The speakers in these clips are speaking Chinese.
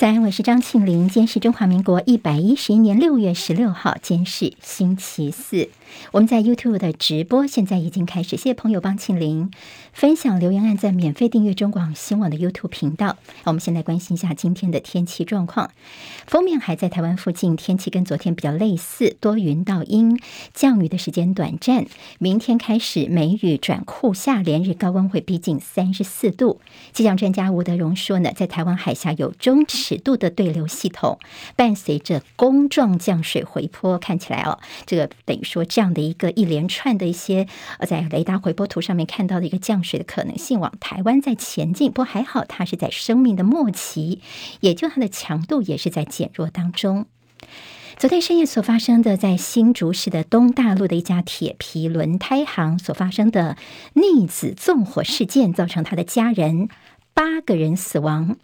早安，我是张庆玲。今天是中华民国一百一十一年六月十六号，今天是星期四。我们在 YouTube 的直播现在已经开始，谢谢朋友帮庆玲分享留言，按赞免费订阅中广新闻网的 YouTube 频道。我们先来关心一下今天的天气状况。封面还在台湾附近，天气跟昨天比较类似，多云到阴，降雨的时间短暂。明天开始梅雨转酷夏，连日高温会逼近三十四度。气象专家吴德荣说呢，在台湾海峡有中尺尺度的对流系统，伴随着弓状降水回波，看起来哦，这个等于说这样的一个一连串的一些呃，在雷达回波图上面看到的一个降水的可能性往台湾在前进，不过还好它是在生命的末期，也就它的强度也是在减弱当中。昨天深夜所发生的，在新竹市的东大路的一家铁皮轮胎行所发生的逆子纵火事件，造成他的家人。八个人死亡，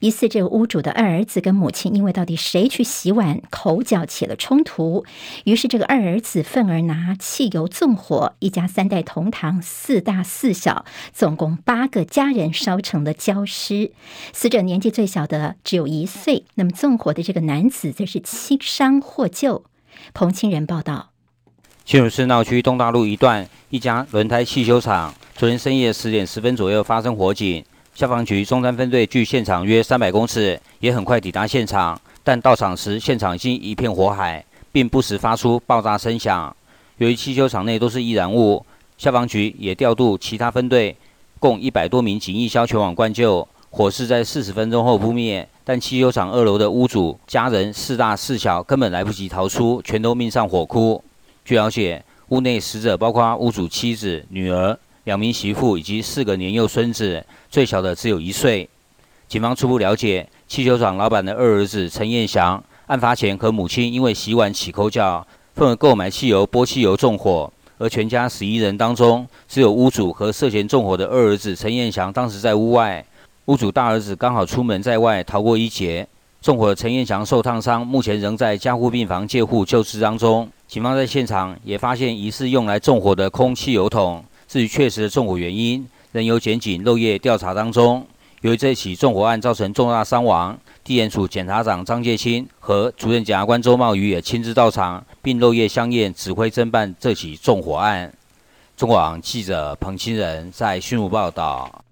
疑似这个屋主的二儿子跟母亲因为到底谁去洗碗，口角起了冲突，于是这个二儿子愤而拿汽油纵火，一家三代同堂，四大四小，总共八个家人烧成了焦尸。死者年纪最小的只有一岁，那么纵火的这个男子则是轻伤获救。彭清仁报道，新竹市闹区东大路一段一家轮胎汽修厂，昨天深夜十点十分左右发生火警。消防局中山分队距现场约三百公尺，也很快抵达现场。但到场时，现场已经一片火海，并不时发出爆炸声响。由于汽修厂内都是易燃物，消防局也调度其他分队，共一百多名警役消全网灌救。火势在四十分钟后扑灭，但汽修厂二楼的屋主家人四大四小根本来不及逃出，全都命丧火窟。据了解，屋内死者包括屋主妻子、女儿。两名媳妇以及四个年幼孙子，最小的只有一岁。警方初步了解，汽修厂老板的二儿子陈彦祥，案发前和母亲因为洗碗起口角，愤而购买汽油泼汽油纵火。而全家十一人当中，只有屋主和涉嫌纵火的二儿子陈彦祥当时在屋外，屋主大儿子刚好出门在外，逃过一劫。纵火的陈彦祥受烫伤，目前仍在加护病房介护救治当中。警方在现场也发现疑似用来纵火的空汽油桶。至于确实的纵火原因，仍由检警漏夜调查当中。由于这起纵火案造成重大伤亡，地检署检察长张介清和主任检察官周茂宇也亲自到场，并漏夜相验，指挥侦办这起纵火案。中网记者彭清仁在新竹报道。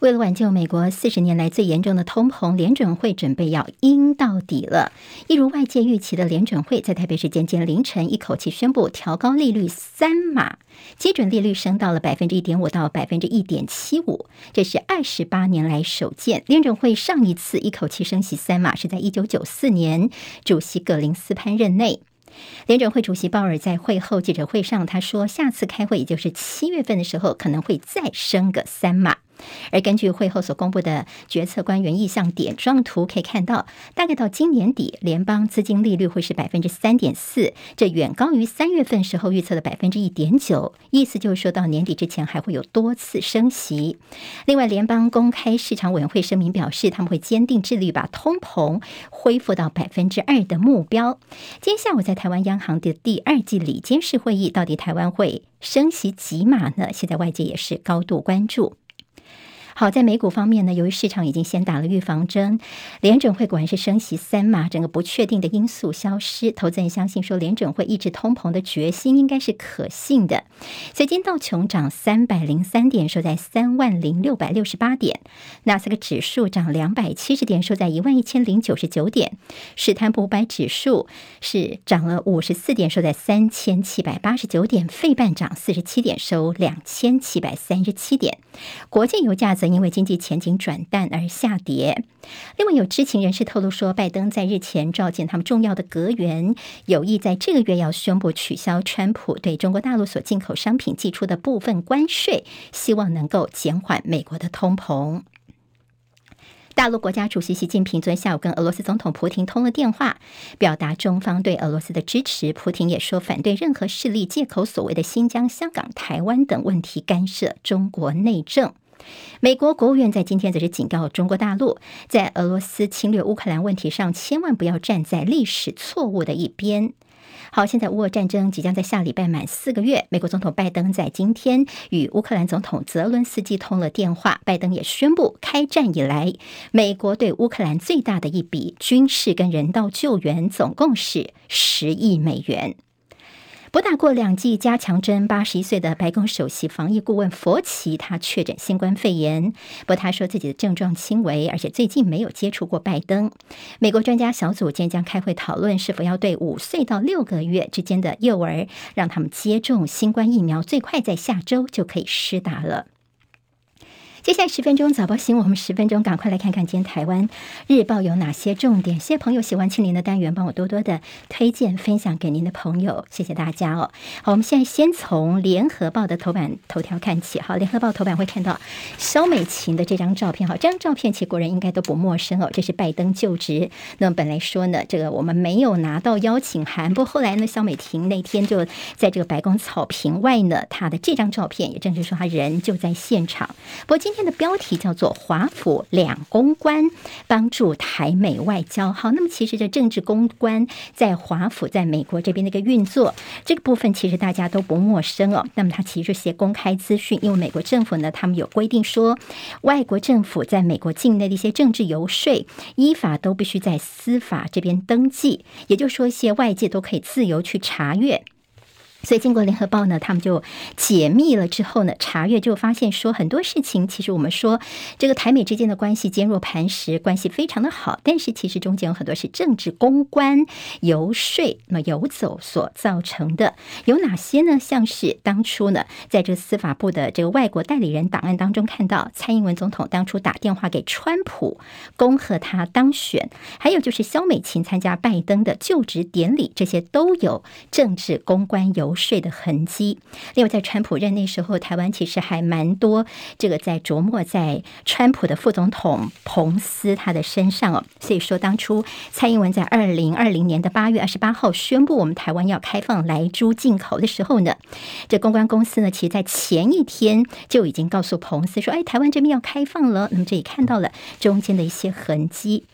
为了挽救美国四十年来最严重的通膨，联准会准备要鹰到底了。一如外界预期的，联准会在台北时间今天凌晨一口气宣布调高利率三码，基准利率升到了百分之一点五到百分之一点七五，这是二十八年来首见。联准会上一次一口气升息三码是在一九九四年，主席葛林斯潘任内。联准会主席鲍尔在会后记者会上他说，下次开会也就是七月份的时候，可能会再升个三码。而根据会后所公布的决策官员意向点状图，可以看到，大概到今年底，联邦资金利率会是百分之三点四，这远高于三月份时候预测的百分之一点九。意思就是说到年底之前还会有多次升息。另外，联邦公开市场委员会声明表示，他们会坚定致力把通膨恢复到百分之二的目标。今天下午在台湾央行的第二季理监事会议，到底台湾会升息几码呢？现在外界也是高度关注。好，在美股方面呢，由于市场已经先打了预防针，联准会果然是升息三码，整个不确定的因素消失，投资人相信说联准会抑制通膨的决心应该是可信的。所以今天道琼涨三百零三点，收在三万零六百六十八点；纳斯克指数涨两百七十点，收在一万一千零九十九点；史坦普五百指数是涨了五十四点，收在三千七百八十九点；费半涨四十七点，收两千七百三十七点。国际油价则因为经济前景转淡而下跌。另外，有知情人士透露说，拜登在日前召见他们重要的阁员，有意在这个月要宣布取消川普对中国大陆所进口商品寄出的部分关税，希望能够减缓美国的通膨。大陆国家主席习近平昨天下午跟俄罗斯总统普亭通了电话，表达中方对俄罗斯的支持。普亭也说，反对任何势力借口所谓的新疆、香港、台湾等问题干涉中国内政。美国国务院在今天则是警告中国大陆，在俄罗斯侵略乌克兰问题上，千万不要站在历史错误的一边。好，现在乌俄战争即将在下礼拜满四个月，美国总统拜登在今天与乌克兰总统泽伦斯基通了电话，拜登也宣布开战以来，美国对乌克兰最大的一笔军事跟人道救援，总共是十亿美元。不打过两剂加强针，八十一岁的白宫首席防疫顾问佛奇，他确诊新冠肺炎。不过他说自己的症状轻微，而且最近没有接触过拜登。美国专家小组今天将开会讨论是否要对五岁到六个月之间的幼儿让他们接种新冠疫苗，最快在下周就可以施打了。接下来十分钟早报新闻，我们十分钟赶快来看看今天台湾日报有哪些重点。谢谢朋友喜欢庆林的单元，帮我多多的推荐分享给您的朋友，谢谢大家哦。好，我们现在先从联合报的头版头条看起。好，联合报头版会看到萧美琴的这张照片。好，这张照片其实国人应该都不陌生哦，这是拜登就职。那么本来说呢，这个我们没有拿到邀请函，不过后来呢，萧美琴那天就在这个白宫草坪外呢，她的这张照片也正是说她人就在现场。不过今今天的标题叫做“华府两公关帮助台美外交”。好，那么其实这政治公关在华府在美国这边的一个运作，这个部分其实大家都不陌生哦。那么它其实是些公开资讯，因为美国政府呢，他们有规定说，外国政府在美国境内的一些政治游说，依法都必须在司法这边登记，也就是说，一些外界都可以自由去查阅。所以，经过联合报呢，他们就解密了之后呢，查阅就发现说很多事情，其实我们说这个台美之间的关系坚若磐石，关系非常的好，但是其实中间有很多是政治公关游说那么游走所造成的。有哪些呢？像是当初呢，在这司法部的这个外国代理人档案当中看到，蔡英文总统当初打电话给川普，恭贺他当选；还有就是萧美琴参加拜登的就职典礼，这些都有政治公关游。税的痕迹。另外，在川普任内时候，台湾其实还蛮多这个在琢磨在川普的副总统彭斯他的身上哦。所以说，当初蔡英文在二零二零年的八月二十八号宣布我们台湾要开放莱猪进口的时候呢，这公关公司呢，其实在前一天就已经告诉彭斯说：“哎，台湾这边要开放了。”那么这里看到了中间的一些痕迹。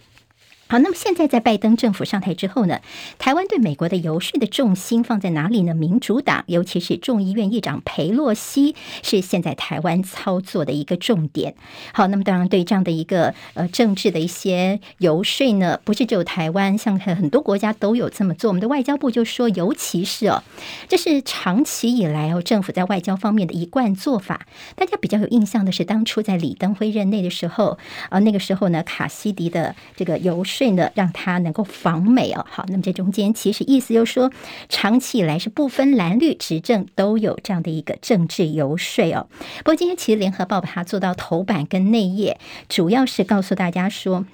好，那么现在在拜登政府上台之后呢，台湾对美国的游说的重心放在哪里呢？民主党，尤其是众议院议长裴洛西，是现在台湾操作的一个重点。好，那么当然对这样的一个呃政治的一些游说呢，不是只有台湾，像很多国家都有这么做。我们的外交部就说，尤其是哦，这是长期以来哦政府在外交方面的一贯做法。大家比较有印象的是，当初在李登辉任内的时候啊，那个时候呢，卡西迪的这个游说。呢，让他能够访美哦。好，那么这中间其实意思就是说，长期以来是不分蓝绿执政都有这样的一个政治游说哦。不过今天其实联合报把它做到头版跟内页，主要是告诉大家说，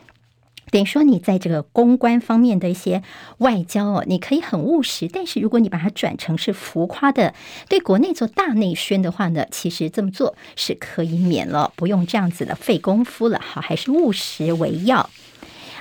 等于说你在这个公关方面的一些外交哦，你可以很务实，但是如果你把它转成是浮夸的，对国内做大内宣的话呢，其实这么做是可以免了，不用这样子的费功夫了。好，还是务实为要。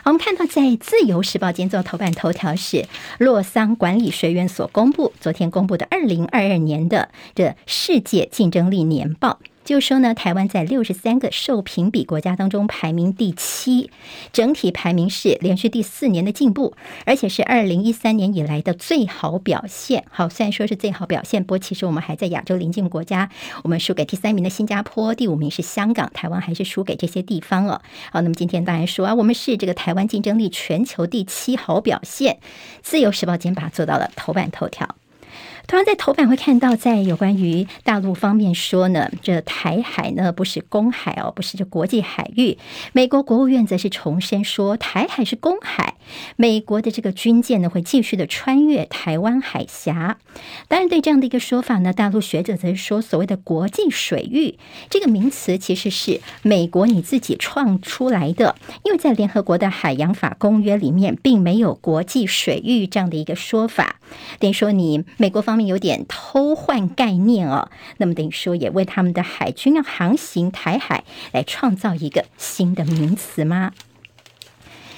我们看到，在《自由时报》今天做头版头条是洛桑管理学院所公布，昨天公布的二零二二年的这世界竞争力年报。就说呢，台湾在六十三个受评比国家当中排名第七，整体排名是连续第四年的进步，而且是二零一三年以来的最好表现。好，虽然说是最好表现，不过其实我们还在亚洲邻近国家，我们输给第三名的新加坡，第五名是香港，台湾还是输给这些地方了。好，那么今天当然说啊，我们是这个台湾竞争力全球第七好表现，自由时报今天把它做到了头版头条。同样在头版会看到，在有关于大陆方面说呢，这台海呢不是公海哦，不是这国际海域。美国国务院则是重申说，台海是公海，美国的这个军舰呢会继续的穿越台湾海峡。当然，对这样的一个说法呢，大陆学者则是说，所谓的国际水域这个名词其实是美国你自己创出来的，因为在联合国的海洋法公约里面，并没有国际水域这样的一个说法。等于说，你美国方。他们有点偷换概念哦，那么等于说也为他们的海军要航行台海来创造一个新的名词吗？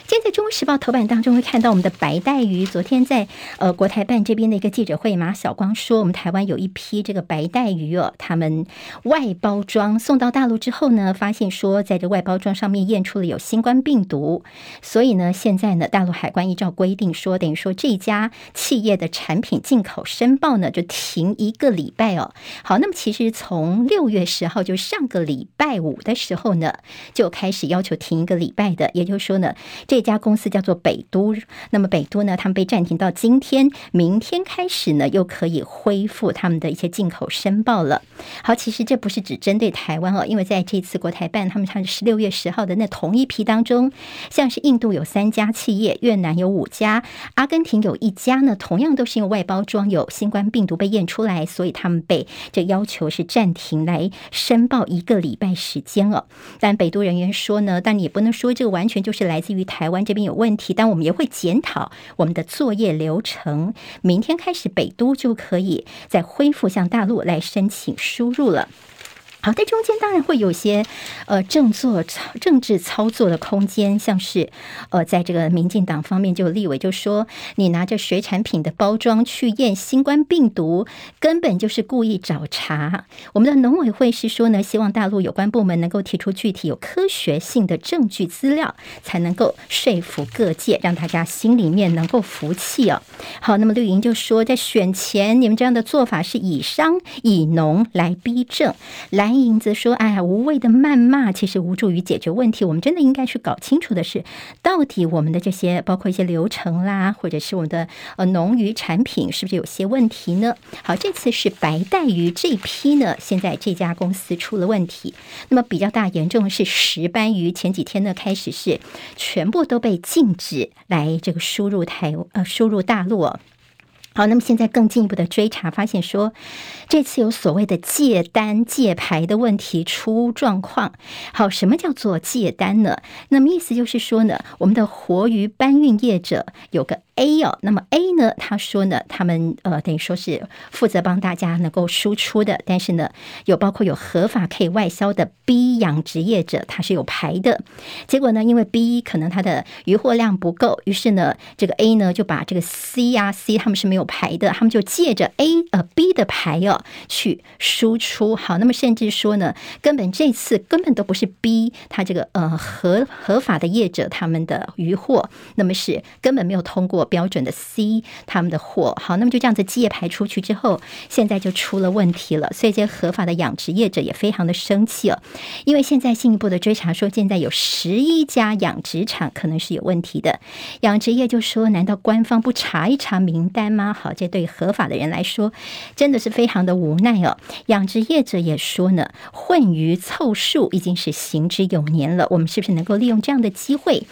现在《中国时报》头版当中会看到我们的白带鱼。昨天在呃国台办这边的一个记者会，马晓光说，我们台湾有一批这个白带鱼哦，他们外包装送到大陆之后呢，发现说在这外包装上面验出了有新冠病毒，所以呢，现在呢，大陆海关依照规定说，等于说这家企业的产品进口申报呢就停一个礼拜哦。好，那么其实从六月十号就上个礼拜五的时候呢，就开始要求停一个礼拜的，也就是说呢，这。这家公司叫做北都，那么北都呢，他们被暂停到今天，明天开始呢，又可以恢复他们的一些进口申报了。好，其实这不是只针对台湾哦，因为在这次国台办他们上十六月十号的那同一批当中，像是印度有三家企业，越南有五家，阿根廷有一家呢，同样都是因为外包装有新冠病毒被验出来，所以他们被这要求是暂停来申报一个礼拜时间哦。但北都人员说呢，但你也不能说这个完全就是来自于台。台湾这边有问题，但我们也会检讨我们的作业流程。明天开始，北都就可以再恢复向大陆来申请输入了。好，在中间当然会有些呃政作政治操作的空间，像是呃，在这个民进党方面，就立委就说，你拿着水产品的包装去验新冠病毒，根本就是故意找茬。我们的农委会是说呢，希望大陆有关部门能够提出具体有科学性的证据资料，才能够说服各界，让大家心里面能够服气哦。好，那么绿营就说，在选前你们这样的做法是以商以农来逼政来。蓝银则说：“哎呀，无谓的谩骂其实无助于解决问题。我们真的应该去搞清楚的是，到底我们的这些包括一些流程啦，或者是我们的呃农渔产品是不是有些问题呢？好，这次是白带鱼这批呢，现在这家公司出了问题。那么比较大严重的是石斑鱼，前几天呢开始是全部都被禁止来这个输入台呃输入大陆。”好，那么现在更进一步的追查，发现说这次有所谓的借单借牌的问题出状况。好，什么叫做借单呢？那么意思就是说呢，我们的活鱼搬运业者有个。A 哦，那么 A 呢？他说呢，他们呃等于说是负责帮大家能够输出的，但是呢，有包括有合法可以外销的 B 养殖业者，他是有牌的。结果呢，因为 B 可能他的渔获量不够，于是呢，这个 A 呢就把这个 C 呀 C 他们是没有牌的，他们就借着 A 呃 B 的牌哦去输出。好，那么甚至说呢，根本这次根本都不是 B 他这个呃合合法的业者他们的渔获，那么是根本没有通过。标准的 C 他们的货好，那么就这样子借牌出去之后，现在就出了问题了，所以这合法的养殖业者也非常的生气哦，因为现在进一步的追查说，现在有十一家养殖场可能是有问题的，养殖业就说，难道官方不查一查名单吗？好，这对合法的人来说真的是非常的无奈哦。养殖业者也说呢，混鱼凑数已经是行之有年了，我们是不是能够利用这样的机会？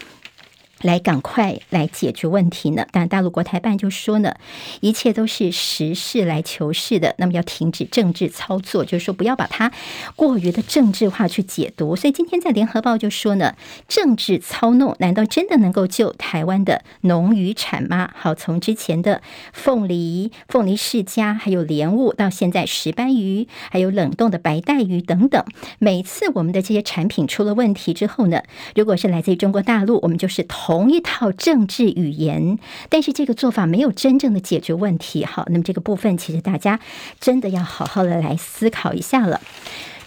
来赶快来解决问题呢？但大陆国台办就说呢，一切都是实事来求是的。那么要停止政治操作，就是说不要把它过于的政治化去解读。所以今天在联合报就说呢，政治操弄难道真的能够救台湾的农渔产吗？好，从之前的凤梨、凤梨世家，还有莲雾，到现在石斑鱼，还有冷冻的白带鱼等等，每次我们的这些产品出了问题之后呢，如果是来自于中国大陆，我们就是同一套政治语言，但是这个做法没有真正的解决问题。好，那么这个部分其实大家真的要好好的来思考一下了。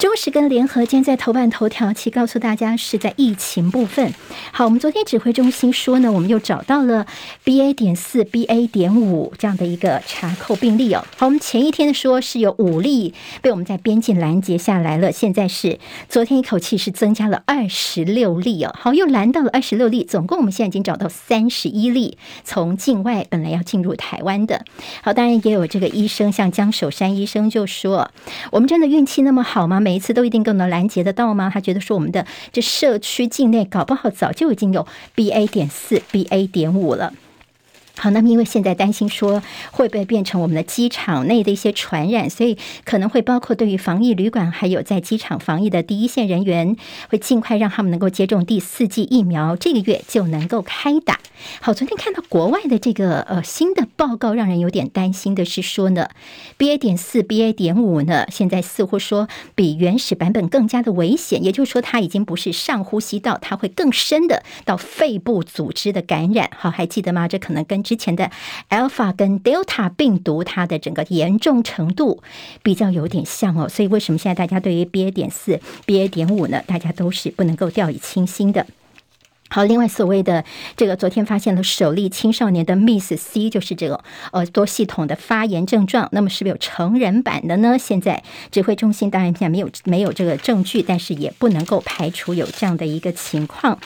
中时跟联合今天在头版头条，其告诉大家是在疫情部分。好，我们昨天指挥中心说呢，我们又找到了 BA 点四、BA 点五这样的一个查扣病例哦。好，我们前一天说是有五例被我们在边境拦截下来了，现在是昨天一口气是增加了二十六例哦。好，又拦到了二十六例，总共我们现在已经找到三十一例从境外本来要进入台湾的。好，当然也有这个医生，像江守山医生就说，我们真的运气那么好吗？每一次都一定更能拦截得到吗？他觉得说我们的这社区境内搞不好早就已经有 BA 点四、BA 点五了。好，那么因为现在担心说会不会变成我们的机场内的一些传染，所以可能会包括对于防疫旅馆，还有在机场防疫的第一线人员，会尽快让他们能够接种第四剂疫苗，这个月就能够开打。好，昨天看到国外的这个呃新的报告，让人有点担心的是说呢，BA 点四、BA 点五呢，现在似乎说比原始版本更加的危险，也就是说它已经不是上呼吸道，它会更深的到肺部组织的感染。好，还记得吗？这可能跟之前的 Alpha 跟 Delta 病毒，它的整个严重程度比较有点像哦，所以为什么现在大家对于 BA 点四、BA 点五呢？大家都是不能够掉以轻心的。好，另外所谓的这个，昨天发现了首例青少年的 Miss C，就是这个呃多系统的发炎症状。那么是不是有成人版的呢？现在指挥中心当然现在没有没有这个证据，但是也不能够排除有这样的一个情况。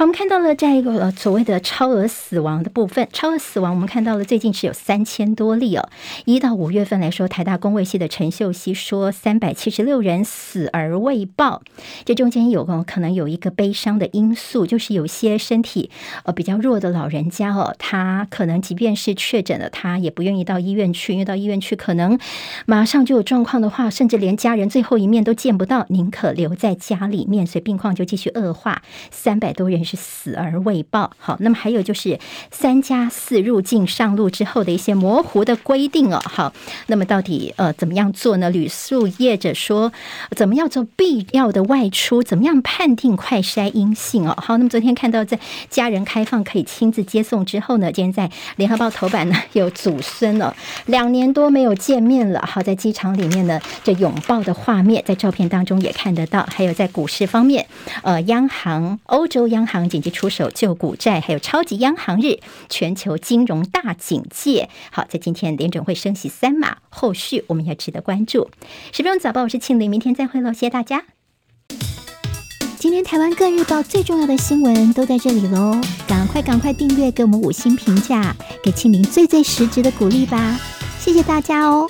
我们看到了这样一个所谓的超额死亡的部分。超额死亡，我们看到了最近是有三千多例哦。一到五月份来说，台大公卫系的陈秀熙说，三百七十六人死而未报。这中间有个可能有一个悲伤的因素，就是有些身体呃比较弱的老人家哦，他可能即便是确诊了，他也不愿意到医院去，因为到医院去可能马上就有状况的话，甚至连家人最后一面都见不到，宁可留在家里面，所以病况就继续恶化。三百多人。是死而未报。好，那么还有就是三加四入境上路之后的一些模糊的规定哦。好，那么到底呃怎么样做呢？旅宿业者说怎么样做必要的外出？怎么样判定快筛阴性哦？好，那么昨天看到在家人开放可以亲自接送之后呢，今天在联合报头版呢有祖孙了，两年多没有见面了。好，在机场里面呢这拥抱的画面在照片当中也看得到。还有在股市方面，呃，央行欧洲央行。行紧急出手救股债，还有超级央行日，全球金融大警戒。好，在今天联准会升息三码，后续我们要值得关注。十分钟早报，我是庆玲，明天再会喽，谢谢大家。今天台湾各日报最重要的新闻都在这里喽，赶快赶快订阅，给我们五星评价，给庆玲最最实质的鼓励吧，谢谢大家哦。